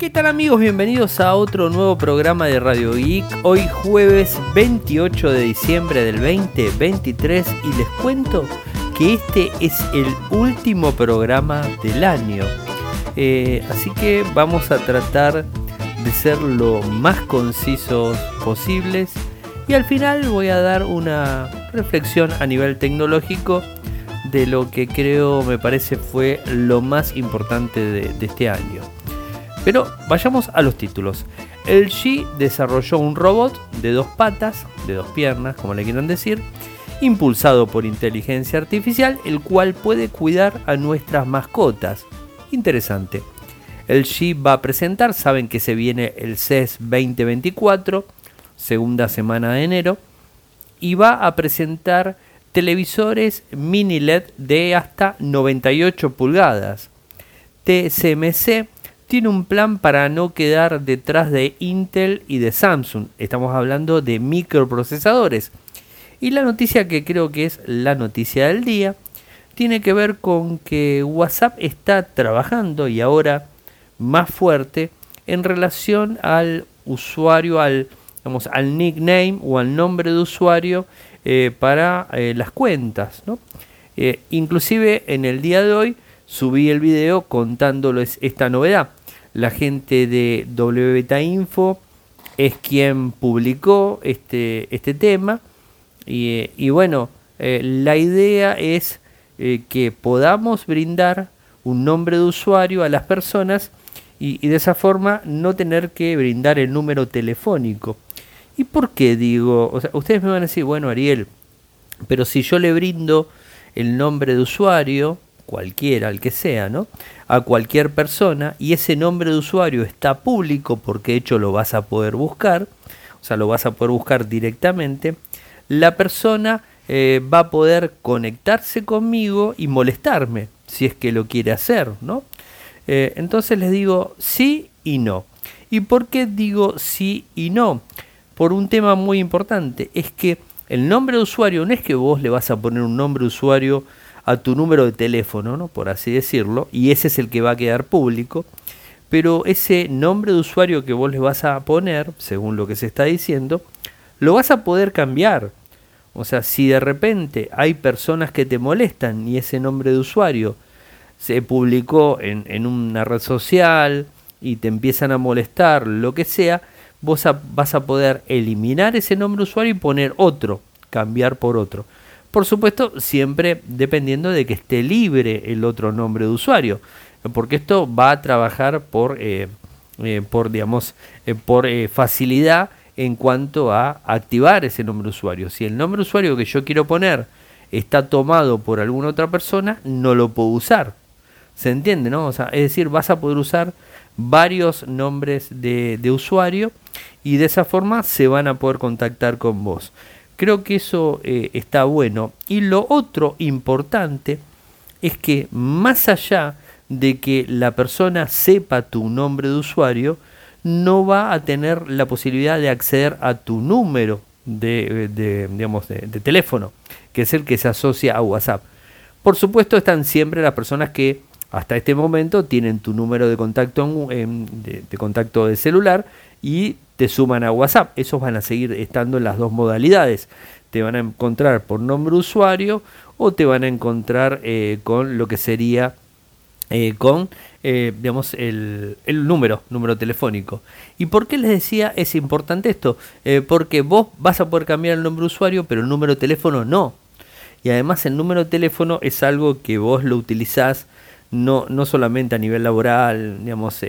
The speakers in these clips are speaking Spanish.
¿Qué tal amigos? Bienvenidos a otro nuevo programa de Radio Geek. Hoy jueves 28 de diciembre del 2023 y les cuento que este es el último programa del año. Eh, así que vamos a tratar de ser lo más concisos posibles y al final voy a dar una reflexión a nivel tecnológico de lo que creo me parece fue lo más importante de, de este año. Pero vayamos a los títulos. El G desarrolló un robot de dos patas, de dos piernas, como le quieran decir, impulsado por inteligencia artificial, el cual puede cuidar a nuestras mascotas. Interesante. El G va a presentar, saben que se viene el CES 2024, segunda semana de enero, y va a presentar televisores mini LED de hasta 98 pulgadas. TSMC tiene un plan para no quedar detrás de Intel y de Samsung. Estamos hablando de microprocesadores. Y la noticia que creo que es la noticia del día tiene que ver con que WhatsApp está trabajando y ahora más fuerte en relación al usuario, al, al nickname o al nombre de usuario eh, para eh, las cuentas. Eh, inclusive en el día de hoy subí el video contándoles esta novedad la gente de WBeta Info es quien publicó este, este tema. Y, bueno, eh, la idea es eh, que podamos brindar un nombre de usuario a las personas y, de esa forma no tener que brindar el número telefónico. ¿Y por qué digo? ustedes me van a decir, bueno, Ariel, pero si yo le brindo el nombre de usuario, cualquiera, el que sea, ¿no? A cualquier persona y ese nombre de usuario está público porque de hecho lo vas a poder buscar, o sea, lo vas a poder buscar directamente, la persona eh, va a poder conectarse conmigo y molestarme si es que lo quiere hacer, ¿no? Eh, entonces les digo sí y no. ¿Y por qué digo sí y no? Por un tema muy importante, es que el nombre de usuario no es que vos le vas a poner un nombre de usuario a tu número de teléfono, ¿no? por así decirlo, y ese es el que va a quedar público, pero ese nombre de usuario que vos le vas a poner, según lo que se está diciendo, lo vas a poder cambiar. O sea, si de repente hay personas que te molestan y ese nombre de usuario se publicó en, en una red social y te empiezan a molestar, lo que sea, vos vas a poder eliminar ese nombre de usuario y poner otro, cambiar por otro. Por supuesto, siempre dependiendo de que esté libre el otro nombre de usuario, porque esto va a trabajar por, eh, eh, por digamos, eh, por facilidad en cuanto a activar ese nombre de usuario. Si el nombre de usuario que yo quiero poner está tomado por alguna otra persona, no lo puedo usar. ¿Se entiende? No? Es decir, vas a poder usar varios nombres de, de usuario y de esa forma se van a poder contactar con vos. Creo que eso eh, está bueno. Y lo otro importante es que más allá de que la persona sepa tu nombre de usuario, no va a tener la posibilidad de acceder a tu número de, digamos, de, teléfono, que es el que se asocia a WhatsApp. Por supuesto están siempre las personas que hasta este momento tienen tu número de contacto, de, de contacto de celular y te suman a WhatsApp. Esos van a seguir estando en las dos modalidades. Te van a encontrar por nombre usuario o te van a encontrar eh, con lo que sería eh, con eh, digamos el, el, número, número telefónico. ¿Y por qué les decía es importante esto? porque vos vas a poder cambiar el nombre usuario, pero el número de teléfono no. Y además el número de teléfono es algo que vos lo utilizás no, no solamente a nivel laboral, digamos,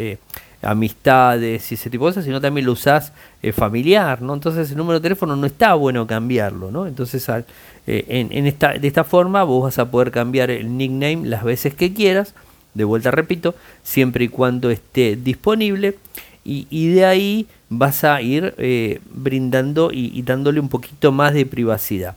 amistades y ese tipo de cosas, sino también lo usás eh, familiar, ¿no? Entonces el número de teléfono no está bueno cambiarlo, ¿no? Entonces eh, en, esta, de esta forma vos vas a poder cambiar el nickname las veces que quieras, de vuelta repito, siempre y cuando esté disponible y, de ahí vas a ir eh, brindando y dándole un poquito más de privacidad.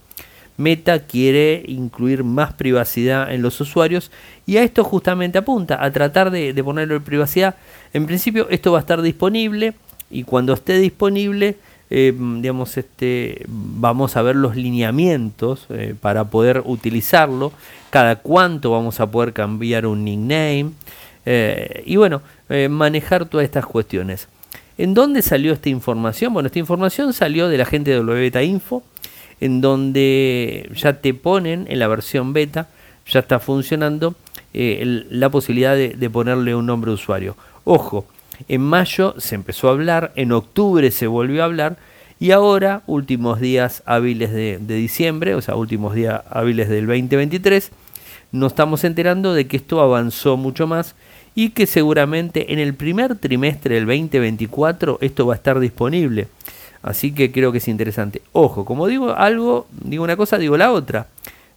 Meta quiere incluir más privacidad en los usuarios y a esto justamente apunta, a tratar de, ponerlo en privacidad. En principio esto va a estar disponible y cuando esté disponible, eh, digamos, este, vamos a ver los lineamientos eh, para poder utilizarlo, cada cuánto vamos a poder cambiar un nickname. y bueno, manejar todas estas cuestiones. ¿En dónde salió esta información? Bueno, esta información salió de la gente de WBeta Info, en donde ya te ponen en la versión beta, ya está funcionando eh, la posibilidad de, ponerle un nombre de usuario. Ojo, en mayo se empezó a hablar, en octubre se volvió a hablar y ahora, últimos días hábiles de, de diciembre, o sea, últimos días hábiles del 2023, nos estamos enterando de que esto avanzó mucho más y que seguramente en el primer trimestre del 2024 esto va a estar disponible. Así que creo que es interesante. Ojo, como digo algo, digo una cosa, digo la otra.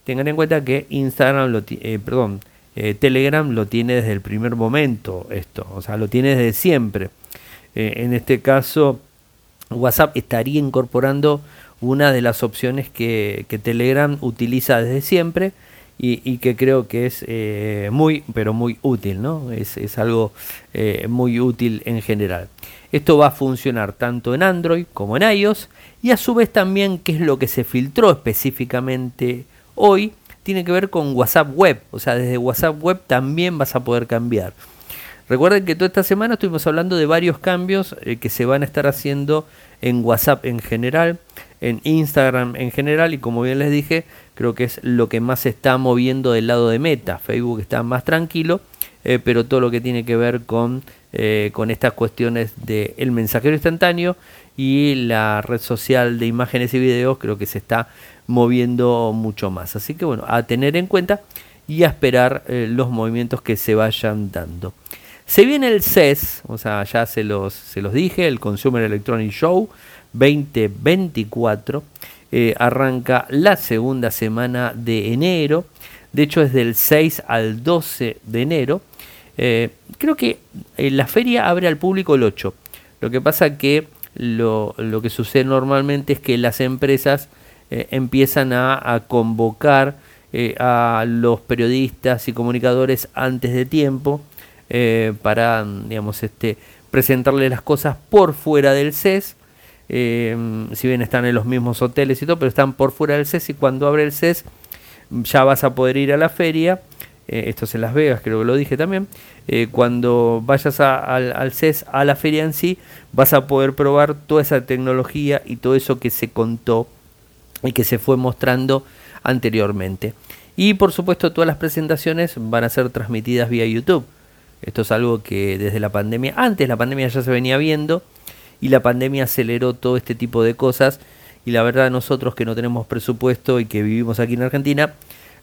Tengan en cuenta que Instagram, lo eh, perdón, eh, Telegram lo tiene desde el primer momento esto, o sea, lo tiene desde siempre. Eh, en este caso, WhatsApp estaría incorporando una de las opciones que, Telegram utiliza desde siempre, y, que creo que es eh, muy, pero muy útil, ¿no? Es, algo muy útil en general. Esto va a funcionar tanto en Android como en iOS y a su vez también, qué es lo que se filtró específicamente hoy, tiene que ver con WhatsApp Web, o sea, desde WhatsApp Web también vas a poder cambiar. Recuerden que toda esta semana estuvimos hablando de varios cambios eh, que se van a estar haciendo en WhatsApp en general, en Instagram en general y como bien les dije, creo que es lo que más se está moviendo del lado de Meta. Facebook está más tranquilo, eh, pero todo lo que tiene que ver con, eh, con estas cuestiones del el mensajero instantáneo y la red social de imágenes y videos creo que se está moviendo mucho más. Así que bueno, a tener en cuenta y a esperar los movimientos que se vayan dando. Se viene el CES, o sea, ya se los, se los dije, el Consumer Electronic Show 2024. Eh, arranca la segunda semana de enero. De hecho, es del 6 al 12 de enero. Eh, creo que eh, la feria abre al público el 8. Lo que pasa que lo, lo que sucede normalmente es que las empresas empiezan a, convocar a los periodistas y comunicadores antes de tiempo eh, para, digamos, este, presentarle las cosas por fuera del CES. Eh, si bien están en los mismos hoteles y todo, pero están por fuera del CES y cuando abre el CES ya vas a poder ir a la feria. Eh, esto es en Las Vegas, creo que lo dije también. cuando vayas al, al CES, a la feria en sí, vas a poder probar toda esa tecnología y todo eso que se contó y que se fue mostrando anteriormente. Y por supuesto todas las presentaciones van a ser transmitidas vía YouTube. Esto es algo que desde la pandemia, antes la pandemia ya se venía viendo y la pandemia aceleró todo este tipo de cosas y la verdad nosotros que no tenemos presupuesto y que vivimos aquí en Argentina,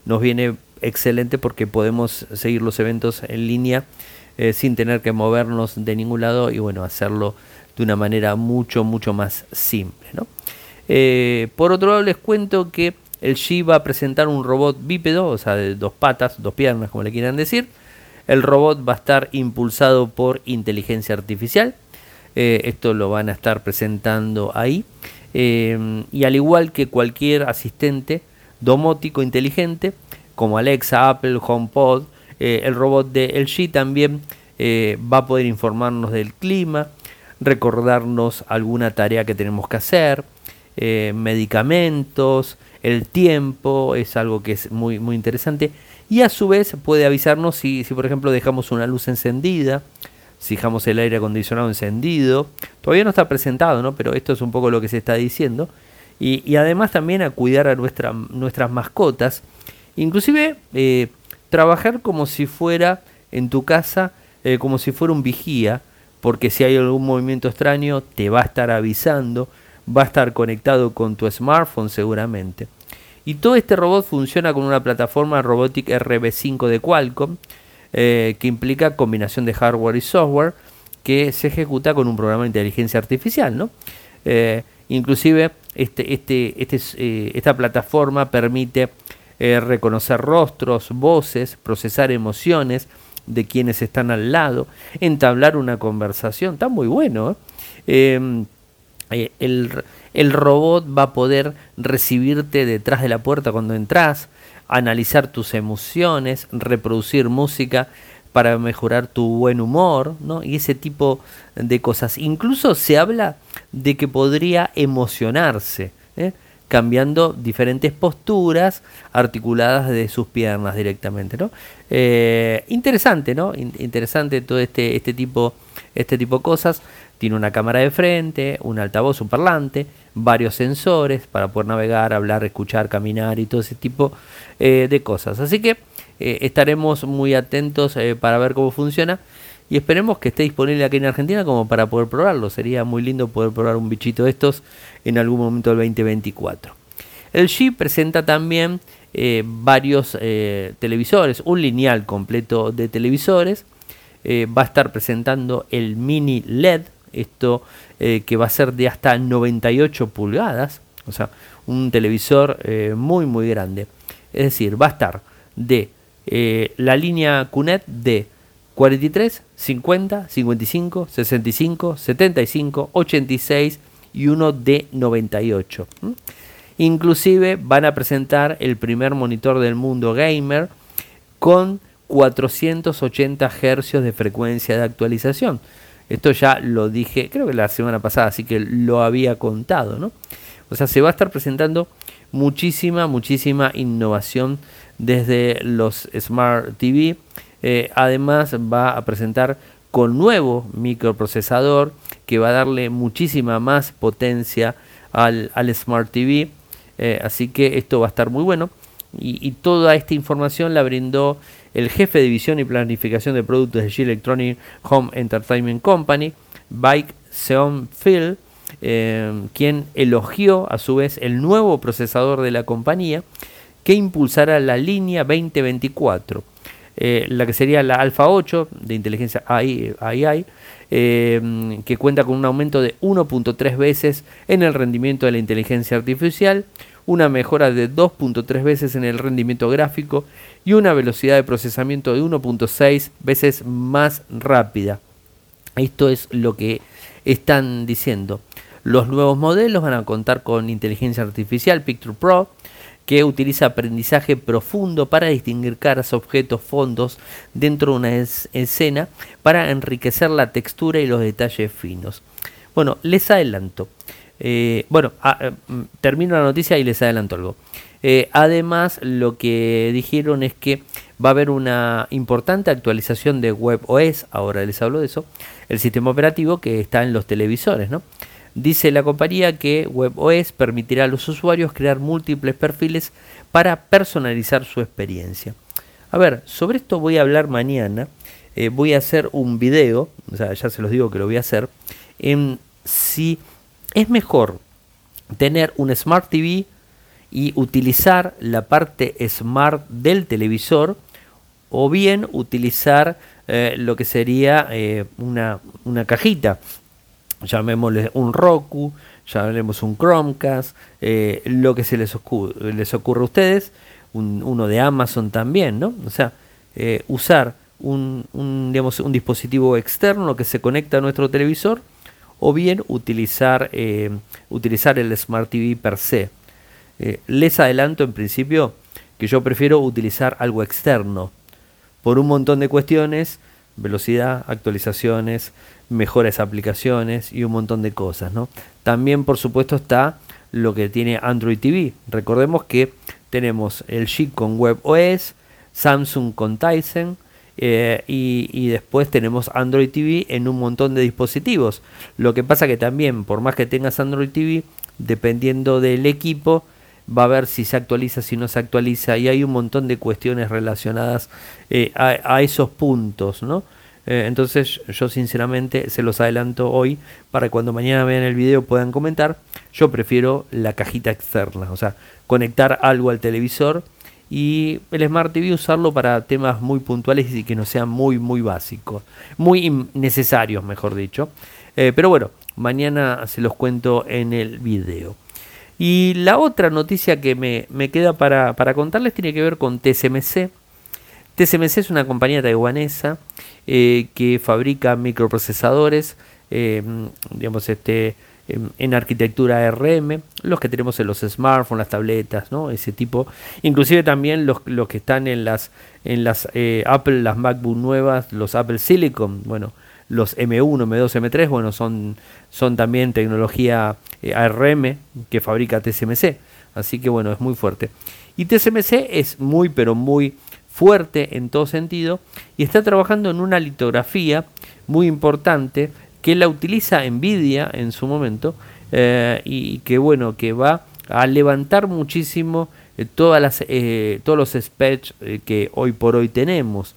nos viene excelente porque podemos seguir los eventos en línea eh, sin tener que movernos de ningún lado y bueno, hacerlo de una manera mucho, mucho más simple. Eh, por otro lado les cuento que el G va a presentar un robot bípedo, o sea, de dos patas, dos piernas, como le quieran decir, el robot va a estar impulsado por inteligencia artificial. Eh, esto lo van a estar presentando ahí. Y al igual que cualquier asistente domótico inteligente, como Alexa, Apple, HomePod, eh, el robot de LG también va a poder informarnos del clima, recordarnos alguna tarea que tenemos que hacer, medicamentos, el tiempo, es algo que es muy, muy interesante y a su vez puede avisarnos si, si por ejemplo dejamos una luz encendida, si dejamos el aire acondicionado encendido. Todavía no está presentado, ¿no? pero esto es un poco lo que se está diciendo. Y, además también a cuidar a nuestra, nuestras mascotas. Inclusive eh, trabajar como si fuera en tu casa, eh, como si fuera un vigía, porque si hay algún movimiento extraño te va a estar avisando, va a estar conectado con tu smartphone seguramente. Y todo este robot funciona con una plataforma Robotic RB5 de Qualcomm, eh, que implica combinación de hardware y software, que se ejecuta con un programa de inteligencia artificial. ¿no? Inclusive este, este, este, eh, esta plataforma permite reconocer rostros, voces, procesar emociones de quienes están al lado, entablar una conversación. Está muy bueno. el, el robot va a poder recibirte detrás de la puerta cuando entras, analizar tus emociones, reproducir música para mejorar tu buen humor, ¿no? Y ese tipo de cosas. Incluso se habla de que podría emocionarse, ¿eh? cambiando diferentes posturas articuladas de sus piernas directamente, ¿no? interesante, ¿no? interesante todo este, este, tipo, este tipo de cosas. Tiene una cámara de frente, un altavoz, un parlante, varios sensores para poder navegar, hablar, escuchar, caminar y todo ese tipo de cosas. Así que estaremos muy atentos para ver cómo funciona y esperemos que esté disponible aquí en Argentina como para poder probarlo. Sería muy lindo poder probar un bichito de estos en algún momento del 2024. El G presenta también eh, varios eh, televisores, un lineal completo de televisores. Eh, va a estar presentando el mini LED, esto que va a ser de hasta 98 pulgadas, o sea, un televisor muy muy grande. Es decir, va a estar de la línea QNET de 43, 50, 55, 65, 75, 86 y uno de 98. Inclusive van a presentar el primer monitor del mundo gamer con 480 Hz de frecuencia de actualización. Esto ya lo dije, creo que la semana pasada, así que lo había contado, ¿no? O sea, se va a estar presentando muchísima, muchísima innovación desde los Smart TV eh, además va a presentar con nuevo microprocesador que va a darle muchísima más potencia al, Smart TV. Eh, así que esto va a estar muy bueno. Y, toda esta información la brindó el jefe de división y planificación de productos de G Electronic Home Entertainment Company, Bike Seon Phil, eh, quien elogió a su vez el nuevo procesador de la compañía que impulsará la línea 2024 eh, la que sería la Alpha 8 de inteligencia AI, eh, que cuenta con un aumento de 1.3 veces en el rendimiento de la inteligencia artificial, una mejora de 2.3 veces en el rendimiento gráfico y una velocidad de procesamiento de 1.6 veces más rápida. Esto es lo que están diciendo. Los nuevos modelos van a contar con inteligencia artificial Picture Pro, que utiliza aprendizaje profundo para distinguir caras, objetos, fondos dentro de una escena para enriquecer la textura y los detalles finos. Bueno, les adelanto. Eh, bueno, ah, eh, mm, termino la noticia y les adelanto algo. Eh, además, lo que dijeron es que va a haber una importante actualización de WebOS, ahora les hablo de eso, el sistema operativo que está en los televisores, ¿no? Dice la compañía que WebOS permitirá a los usuarios crear múltiples perfiles para personalizar su experiencia. A ver, sobre esto voy a hablar mañana. Eh, voy a hacer un video, o sea, ya se los digo que lo voy a hacer, en si es mejor tener un Smart TV y utilizar la parte Smart del televisor o bien utilizar eh, lo que sería eh, una, una cajita llamémosle un Roku, llamémosle un Chromecast, eh, lo que se les ocurre, les ocurre a ustedes, uno de Amazon también, ¿no? O sea, eh, usar un, digamos, un dispositivo externo que se conecta a nuestro televisor o bien utilizar, eh, utilizar el Smart TV per se. les adelanto en principio que yo prefiero utilizar algo externo por un montón de cuestiones, velocidad, actualizaciones, mejores aplicaciones y un montón de cosas. ¿no? También por supuesto está lo que tiene Android TV. Recordemos que tenemos el G con WebOS, Samsung con Tizen eh, y, después tenemos Android TV en un montón de dispositivos. Lo que pasa que también, por más que tengas Android TV, dependiendo del equipo, va a ver si se actualiza, si no se actualiza, y hay un montón de cuestiones relacionadas eh, a, esos puntos, ¿no? Eh, entonces yo sinceramente se los adelanto hoy para cuando mañana vean el video puedan comentar. Yo prefiero la cajita externa, o sea, conectar algo al televisor y el Smart TV usarlo para temas muy puntuales y que no sean muy muy básicos, muy necesarios mejor dicho. Eh, pero bueno, mañana se los cuento en el video. Y la otra noticia que me, queda para, para contarles tiene que ver con TSMC. TSMC es una compañía taiwanesa eh, que fabrica microprocesadores, eh, digamos, este, en, arquitectura RM, los que tenemos en los smartphones, las tabletas, ¿no? ese tipo, inclusive también los, los que están en las, en las eh, Apple, las MacBook nuevas, los Apple Silicon, bueno, los M1, M2, M3, bueno, son, son también tecnología ARM que fabrica TSMC, así que bueno, es muy fuerte. Y TSMC es muy, pero muy fuerte en todo sentido y está trabajando en una litografía muy importante que la utiliza Nvidia en su momento eh, y que bueno que va a levantar muchísimo eh, todas las, eh, todos los specs que hoy por hoy tenemos.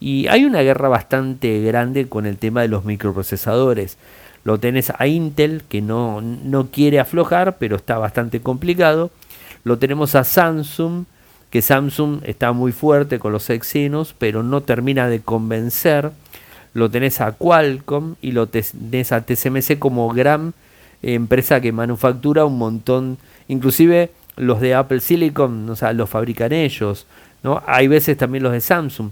Y hay una guerra bastante grande con el tema de los microprocesadores. Lo tenés a Intel que no, no quiere aflojar pero está bastante complicado. Lo tenemos a Samsung que Samsung está muy fuerte con los Exynos pero no termina de convencer lo tenés a Qualcomm y lo tenés a TSMC como gran empresa que manufactura un montón, inclusive los de Apple Silicon, o sea, los fabrican ellos, ¿no? Hay veces también los de Samsung,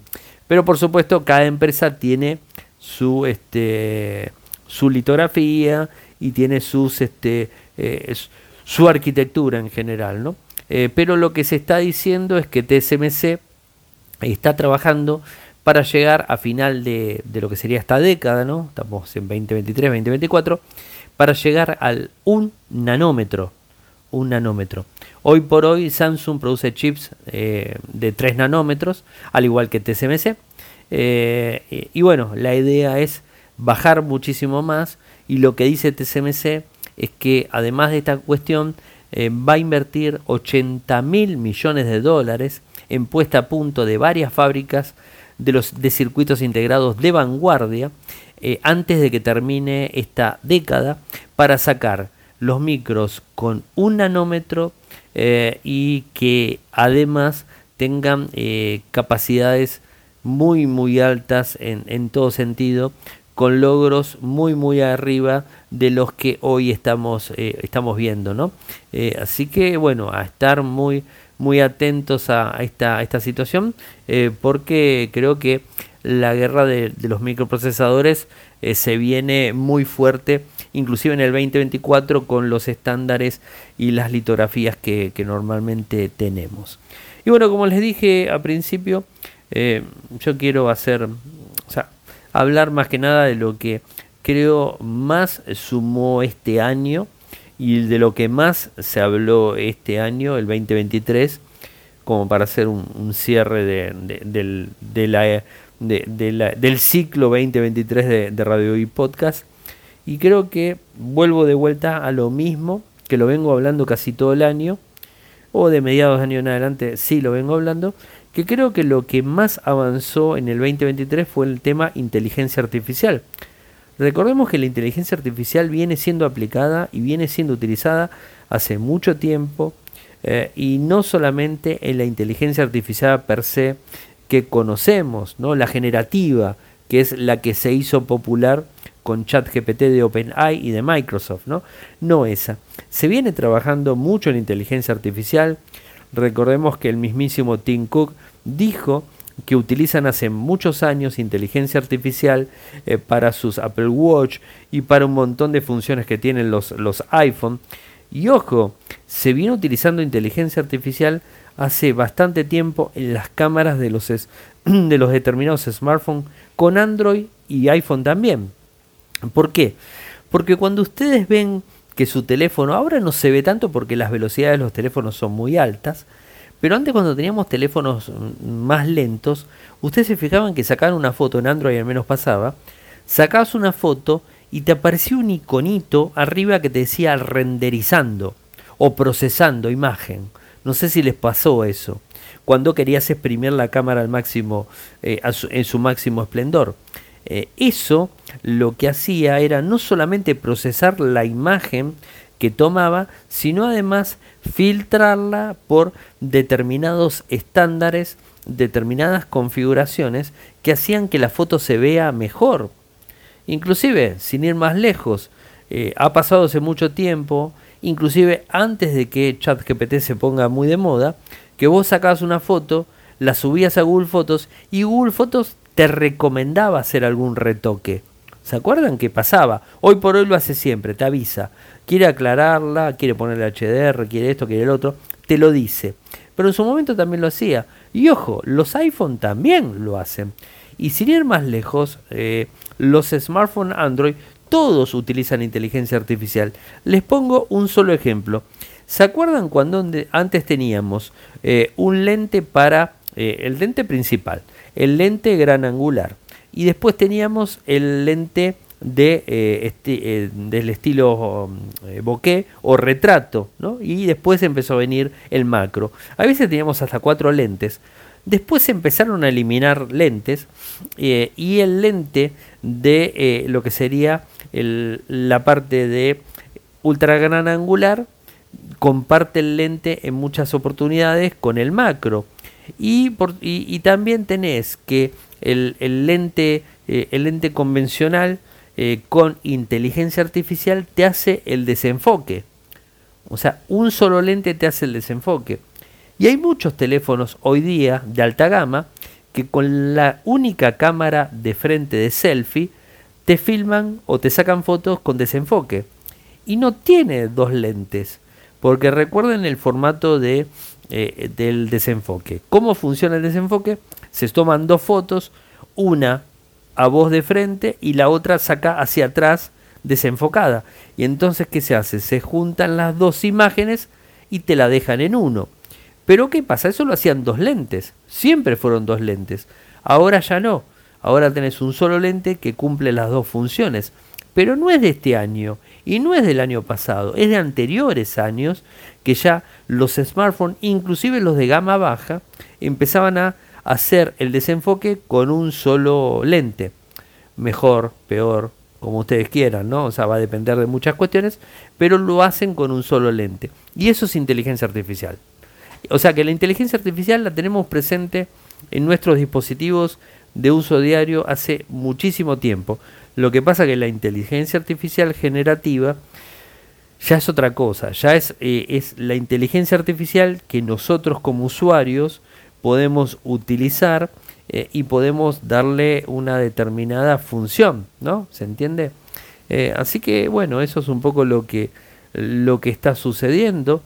pero por supuesto cada empresa tiene su este su litografía y tiene sus este eh, su arquitectura en general, ¿no? Eh, pero lo que se está diciendo es que TSMC está trabajando para llegar a final de, lo que sería esta década, ¿no? Estamos en 2023, 2024, para llegar al 1 nanómetro. Un nanómetro. Hoy por hoy Samsung produce chips eh, de 3 nanómetros, al igual que TSMC. Eh, y bueno, la idea es bajar muchísimo más y lo que dice TSMC es que además de esta cuestión eh, va a invertir 80 mil millones de dólares en puesta a punto de varias fábricas de los de circuitos integrados de vanguardia eh, antes de que termine esta década para sacar los micros con un nanómetro eh, y que además tengan capacidades muy muy altas en, en, todo sentido con logros muy muy arriba de los que hoy estamos estamos viendo no así que bueno a estar muy muy atentos a, esta, esta situación eh, porque creo que la guerra de, los microprocesadores eh, se viene muy fuerte, inclusive en el 2024 con los estándares y las litografías que, normalmente tenemos. Y bueno, como les dije al principio, eh, yo quiero hacer, hablar más que nada de lo que creo más sumó este año y de lo que más se habló este año, el 2023, como para hacer un, cierre de, la, del ciclo 2023 de, Radio y Podcast. Y creo que vuelvo de vuelta a lo mismo, que lo vengo hablando casi todo el año, o de mediados de año en adelante sí lo vengo hablando, que creo que lo que más avanzó en el 2023 fue el tema inteligencia artificial. Recordemos que la inteligencia artificial viene siendo aplicada y viene siendo utilizada hace mucho tiempo eh, y no solamente en la inteligencia artificial per se que conocemos, ¿no? la generativa, que es la que se hizo popular con ChatGPT de OpenAI y de Microsoft, ¿no? No esa. Se viene trabajando mucho en inteligencia artificial. Recordemos que el mismísimo Tim Cook dijo que utilizan hace muchos años inteligencia artificial eh, para sus Apple Watch y para un montón de funciones que tienen los, los iPhone. Y ojo, se viene utilizando inteligencia artificial hace bastante tiempo en las cámaras de los, de los determinados smartphones con Android y iPhone también. ¿Por qué? Porque cuando ustedes ven que su teléfono ahora no se ve tanto porque las velocidades de los teléfonos son muy altas, pero antes cuando teníamos teléfonos más lentos, ustedes se fijaban que sacaban una foto en Android, al menos pasaba, sacabas una foto y te aparecía un iconito arriba que te decía renderizando o procesando imagen. No sé si les pasó eso. Cuando querías exprimir la cámara al máximo, eh, en su máximo esplendor. Eh, eso lo que hacía era no solamente procesar la imagen que tomaba, sino además filtrarla por determinados estándares, determinadas configuraciones que hacían que la foto se vea mejor. Inclusive, sin ir más lejos, eh, ha pasado hace mucho tiempo, inclusive antes de que ChatGPT se ponga muy de moda, que vos sacabas una foto, la subías a Google Fotos y Google Fotos te recomendaba hacer algún retoque. ¿Se acuerdan que pasaba? Hoy por hoy lo hace siempre, te avisa. Quiere aclararla, quiere ponerle HDR, quiere esto, quiere el otro, te lo dice. Pero en su momento también lo hacía. Y ojo, los iPhone también lo hacen. Y sin ir más lejos, eh, los smartphones Android todos utilizan inteligencia artificial. Les pongo un solo ejemplo. ¿Se acuerdan cuando antes teníamos eh, un lente para el lente principal, el lente gran angular. Y después teníamos el lente de, este, del estilo um, bokeh o retrato, ¿no? y después empezó a venir el macro. A veces teníamos hasta cuatro lentes. Después empezaron a eliminar lentes y el lente de lo que sería la parte de ultra gran angular comparte el lente en muchas oportunidades con el macro. Y, por, y, también tenés que el, lente, eh, el lente convencional eh, con inteligencia artificial te hace el desenfoque. O sea, un solo lente te hace el desenfoque. Y hay muchos teléfonos hoy día de alta gama que con la única cámara de frente de selfie te filman o te sacan fotos con desenfoque. Y no tiene dos lentes, porque recuerden el formato de, eh, del desenfoque. ¿Cómo funciona el desenfoque? Se toman dos fotos, una a voz de frente y la otra saca hacia atrás desenfocada. Y entonces, ¿qué se hace? Se juntan las dos imágenes y te la dejan en uno. Pero ¿qué pasa? Eso lo hacían dos lentes. Siempre fueron dos lentes. Ahora ya no. Ahora tenés un solo lente que cumple las dos funciones. Pero no es de este año y no es del año pasado, es de anteriores años que ya los smartphones, inclusive los de gama baja, empezaban a hacer el desenfoque con un solo lente. Mejor, peor, como ustedes quieran, ¿no? O sea, va a depender de muchas cuestiones, pero lo hacen con un solo lente. Y eso es inteligencia artificial. O sea que la inteligencia artificial la tenemos presente en nuestros dispositivos de uso diario hace muchísimo tiempo. Lo que pasa que la inteligencia artificial generativa ya es otra cosa, ya es, eh, es la inteligencia artificial que nosotros como usuarios podemos utilizar eh, y podemos darle una determinada función, ¿no? ¿Se entiende? Eh, así que bueno, eso es un poco lo que, lo que está sucediendo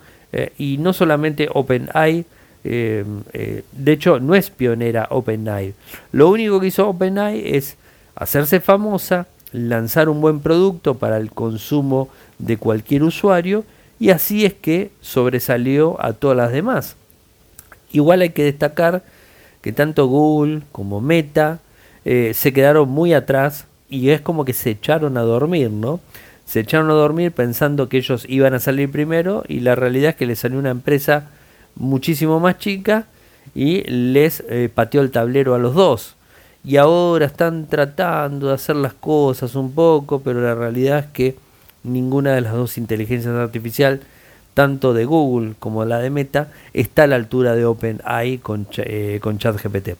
y no solamente OpenAI, de hecho, no es pionera OpenAI. Lo único que hizo OpenAI es hacerse famosa, lanzar un buen producto para el consumo de cualquier usuario y así es que sobresalió a todas las demás. Igual hay que destacar que tanto Google como Meta eh, se quedaron muy atrás y es como que se echaron a dormir, ¿no? Se echaron a dormir pensando que ellos iban a salir primero y la realidad es que les salió una empresa muchísimo más chica y les eh, pateó el tablero a los dos. Y ahora están tratando de hacer las cosas un poco, pero la realidad es que ninguna de las dos inteligencias artificiales, tanto de Google como la de Meta, está a la altura de OpenAI con, eh, con ChatGPT.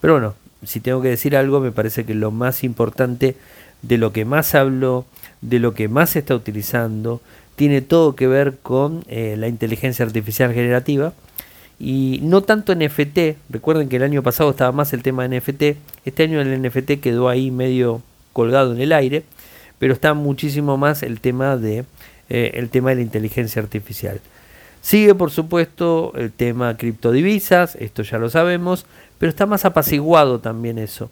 Pero bueno, si tengo que decir algo, me parece que lo más importante de lo que más hablo, de lo que más se está utilizando, tiene todo que ver con eh, la inteligencia artificial generativa y no tanto NFT. Recuerden que el año pasado estaba más el tema de NFT. Este año el NFT quedó ahí medio colgado en el aire, pero está muchísimo más el tema de eh, el tema de la inteligencia artificial. Sigue por supuesto el tema criptodivisas, esto ya lo sabemos, pero está más apaciguado también eso.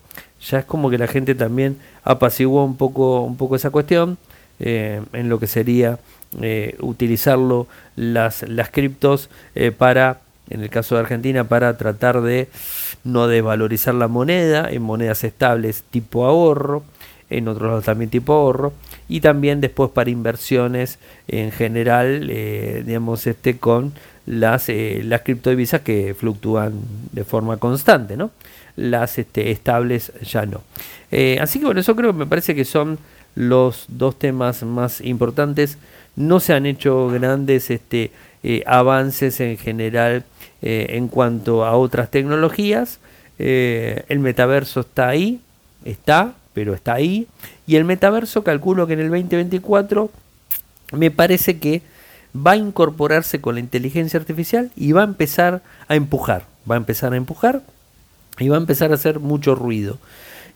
Ya es como que la gente también apaciguó un poco, un poco esa cuestión eh, en lo que sería eh, utilizarlo las, las criptos eh, para, en el caso de Argentina, para tratar de no desvalorizar la moneda en monedas estables tipo ahorro, en otros lados también tipo ahorro, y también después para inversiones en general, eh, digamos, este con las, las criptodivisas que fluctúan de forma constante, ¿no? Las este, estables ya no. así que bueno, eso creo que me parece que son los dos temas más importantes no se han hecho grandes este, eh, avances en general eh, en cuanto a otras tecnologías. Eh, el metaverso está ahí, está, pero está ahí. Y el metaverso calculo que en el 2024 me parece que va a incorporarse con la inteligencia artificial y va a empezar a empujar, va a empezar a empujar y va a empezar a hacer mucho ruido.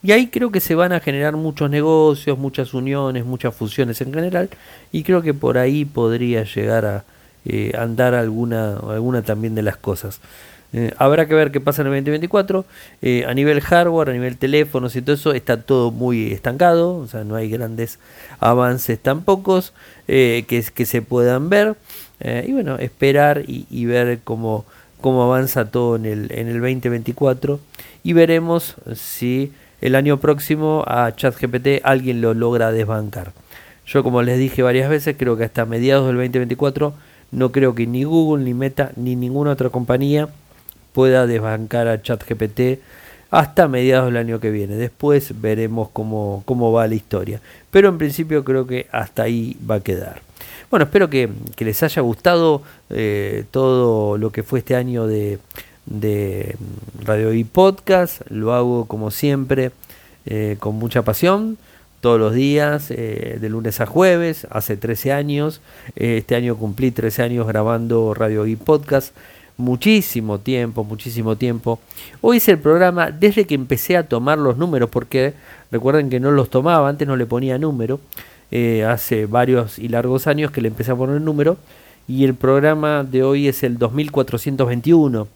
Y ahí creo que se van a generar muchos negocios, muchas uniones, muchas fusiones en general. Y creo que por ahí podría llegar a eh, andar alguna, alguna también de las cosas. Eh, habrá que ver qué pasa en el 2024. Eh, a nivel hardware, a nivel teléfonos y todo eso, está todo muy estancado. O sea, no hay grandes avances tampoco que, que se puedan ver. y bueno, esperar y, y ver cómo cómo avanza todo en el, en el 2024 y veremos si el año próximo a ChatGPT alguien lo logra desbancar. Yo como les dije varias veces, creo que hasta mediados del 2024 no creo que ni Google, ni Meta, ni ninguna otra compañía pueda desbancar a ChatGPT hasta mediados del año que viene. Después veremos cómo, cómo va la historia. Pero en principio creo que hasta ahí va a quedar. Bueno, espero que, les haya gustado eh, todo lo que fue este año de, Radio y Podcast. Lo hago como siempre eh, con mucha pasión todos los días, eh, de lunes a jueves, hace 13 años. este año cumplí 13 años grabando Radio y Podcast. Muchísimo tiempo, muchísimo tiempo. Hoy hice el programa desde que empecé a tomar los números, porque recuerden que no los tomaba, antes no le ponía número. Eh, hace varios y largos años que le empecé a poner número. Y el programa de hoy es el 2421.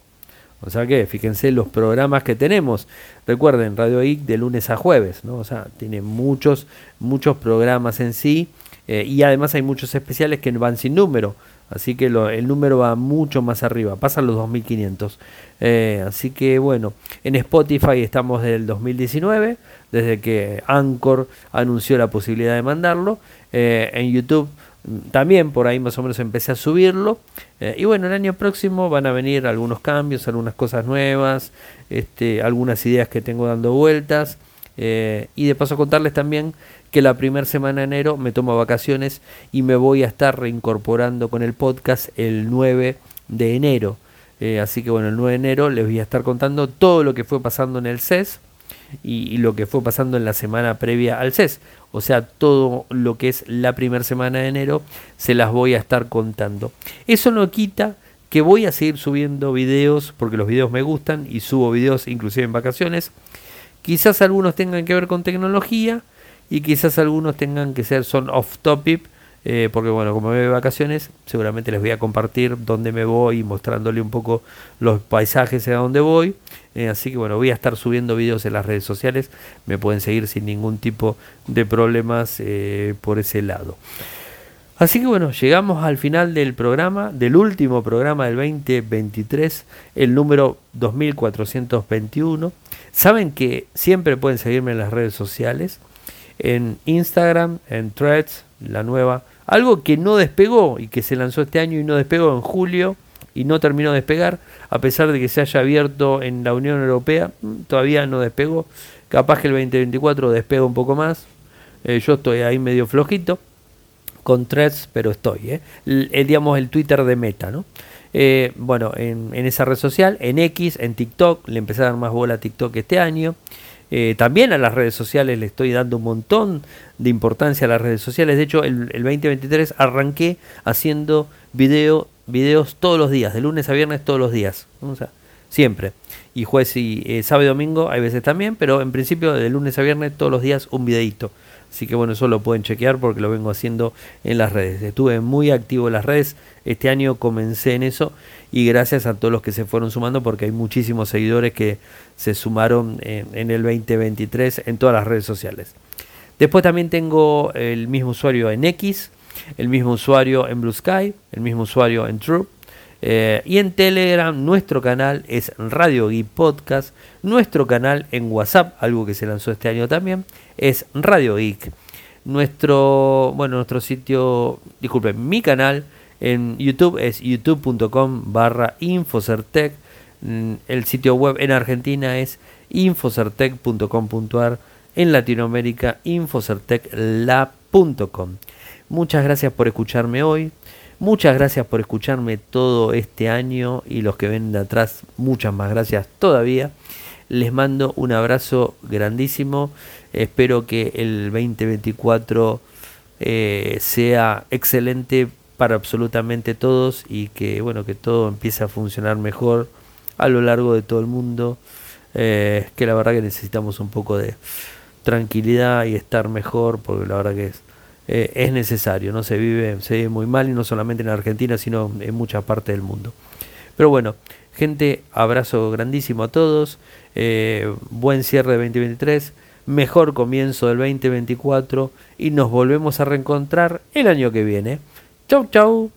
O sea que, fíjense los programas que tenemos. Recuerden, Radio IC de lunes a jueves, ¿no? O sea, tiene muchos, muchos programas en sí. Eh, y además hay muchos especiales que van sin número. Así que el número va mucho más arriba, pasan los 2500. Eh, así que bueno, en Spotify estamos desde el 2019, desde que Anchor anunció la posibilidad de mandarlo. Eh, en YouTube también por ahí más o menos empecé a subirlo. Eh, y bueno, el año próximo van a venir algunos cambios, algunas cosas nuevas, este, algunas ideas que tengo dando vueltas. Y de paso contarles también que la primera semana de enero me tomo vacaciones y me voy a estar reincorporando con el podcast el 9 de enero. Eh, así que bueno, el 9 de enero les voy a estar contando todo lo que fue pasando en el CES y, lo que fue pasando en la semana previa al CES. O sea, todo lo que es la primera semana de enero se las voy a estar contando. Eso no quita que voy a seguir subiendo videos porque los videos me gustan y subo videos inclusive en vacaciones. Quizás algunos tengan que ver con tecnología y quizás algunos tengan que ser son off topic eh, porque bueno, como me voy de vacaciones, seguramente les voy a compartir dónde me voy, mostrándole un poco los paisajes a dónde voy. Eh, así que bueno, voy a estar subiendo videos en las redes sociales, me pueden seguir sin ningún tipo de problemas eh, por ese lado. Así que bueno, llegamos al final del programa, del último programa del 2023, el número 2421. Saben que siempre pueden seguirme en las redes sociales, en Instagram, en Threads, la nueva algo que no despegó y que se lanzó este año y no despegó en julio y no terminó de despegar, a pesar de que se haya abierto en la Unión Europea, mm, todavía no despegó. Capaz que el 2024 despega un poco más. Eh, yo estoy ahí medio flojito con threads, pero estoy. ¿eh? El, digamos el Twitter de Meta, ¿no? Eh, bueno, en, en, esa red social, en X, en TikTok, le dar más bola a TikTok este año. Eh, también a las redes sociales le estoy dando un montón de importancia a las redes sociales. De hecho, el, 2023 arranqué haciendo video, videos todos los días, de lunes a viernes todos los días. O sea, siempre. Y jueves y eh, sábado y domingo hay veces también, pero en principio de lunes a viernes todos los días un videito. Así que bueno, eso lo pueden chequear porque lo vengo haciendo en las redes. Estuve muy activo en las redes. Este año comencé en eso y gracias a todos los que se fueron sumando porque hay muchísimos seguidores que se sumaron en, el 2023 en todas las redes sociales. Después también tengo el mismo usuario en X, el mismo usuario en Blue Sky, el mismo usuario en True. Eh, y en Telegram nuestro canal es Radio Geek Podcast. Nuestro canal en WhatsApp, algo que se lanzó este año también, es Radio Geek. Nuestro, bueno, nuestro sitio, disculpen, mi canal en YouTube es youtube.com barra Infocertec. Mm, el sitio web en Argentina es infocertec.com.ar. En Latinoamérica, infocertecla.com. Muchas gracias por escucharme hoy. Muchas gracias por escucharme todo este año y los que ven de atrás, muchas más gracias todavía. Les mando un abrazo grandísimo. Espero que el 2024 eh, sea excelente para absolutamente todos y que bueno que todo empiece a funcionar mejor a lo largo de todo el mundo eh, que la verdad que necesitamos un poco de tranquilidad y estar mejor porque la verdad que es eh, es necesario no se vive se vive muy mal y no solamente en Argentina sino en muchas partes del mundo. Pero bueno gente abrazo grandísimo a todos eh, buen cierre de 2023 mejor comienzo del 2024 y nos volvemos a reencontrar el año que viene. Chau, chau.